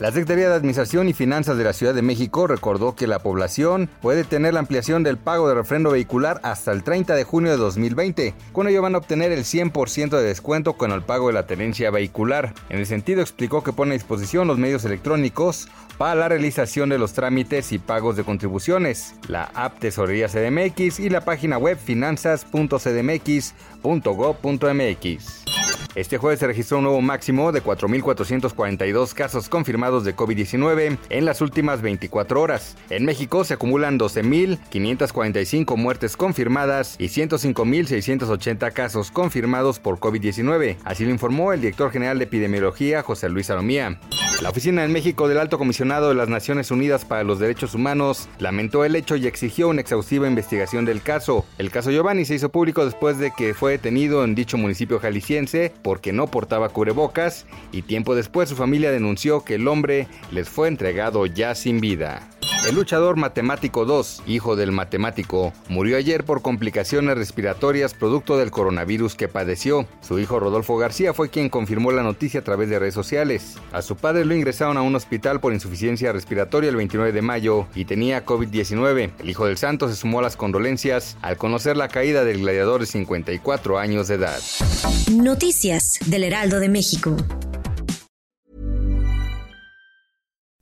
La Secretaría de Administración y Finanzas de la Ciudad de México recordó que la población puede tener la ampliación del pago de refrendo vehicular hasta el 30 de junio de 2020. Con ello van a obtener el 100% de descuento con el pago de la tenencia vehicular. En el sentido explicó que pone a disposición los medios electrónicos para la realización de los trámites y pagos de contribuciones, la app Tesorería CDMX y la página web finanzas.cdmx.gov.mx. Este jueves se registró un nuevo máximo de 4.442 casos confirmados de COVID-19 en las últimas 24 horas. En México se acumulan 12.545 muertes confirmadas y 105.680 casos confirmados por COVID-19. Así lo informó el director general de epidemiología, José Luis Salomía. La Oficina en México del Alto Comisionado de las Naciones Unidas para los Derechos Humanos lamentó el hecho y exigió una exhaustiva investigación del caso. El caso Giovanni se hizo público después de que fue detenido en dicho municipio jalisciense porque no portaba cubrebocas y tiempo después su familia denunció que el hombre les fue entregado ya sin vida. El luchador matemático 2, hijo del matemático, murió ayer por complicaciones respiratorias producto del coronavirus que padeció. Su hijo Rodolfo García fue quien confirmó la noticia a través de redes sociales. A su padre lo ingresaron a un hospital por insuficiencia respiratoria el 29 de mayo y tenía COVID-19. El hijo del santo se sumó a las condolencias al conocer la caída del gladiador de 54 años de edad. Noticias del Heraldo de México.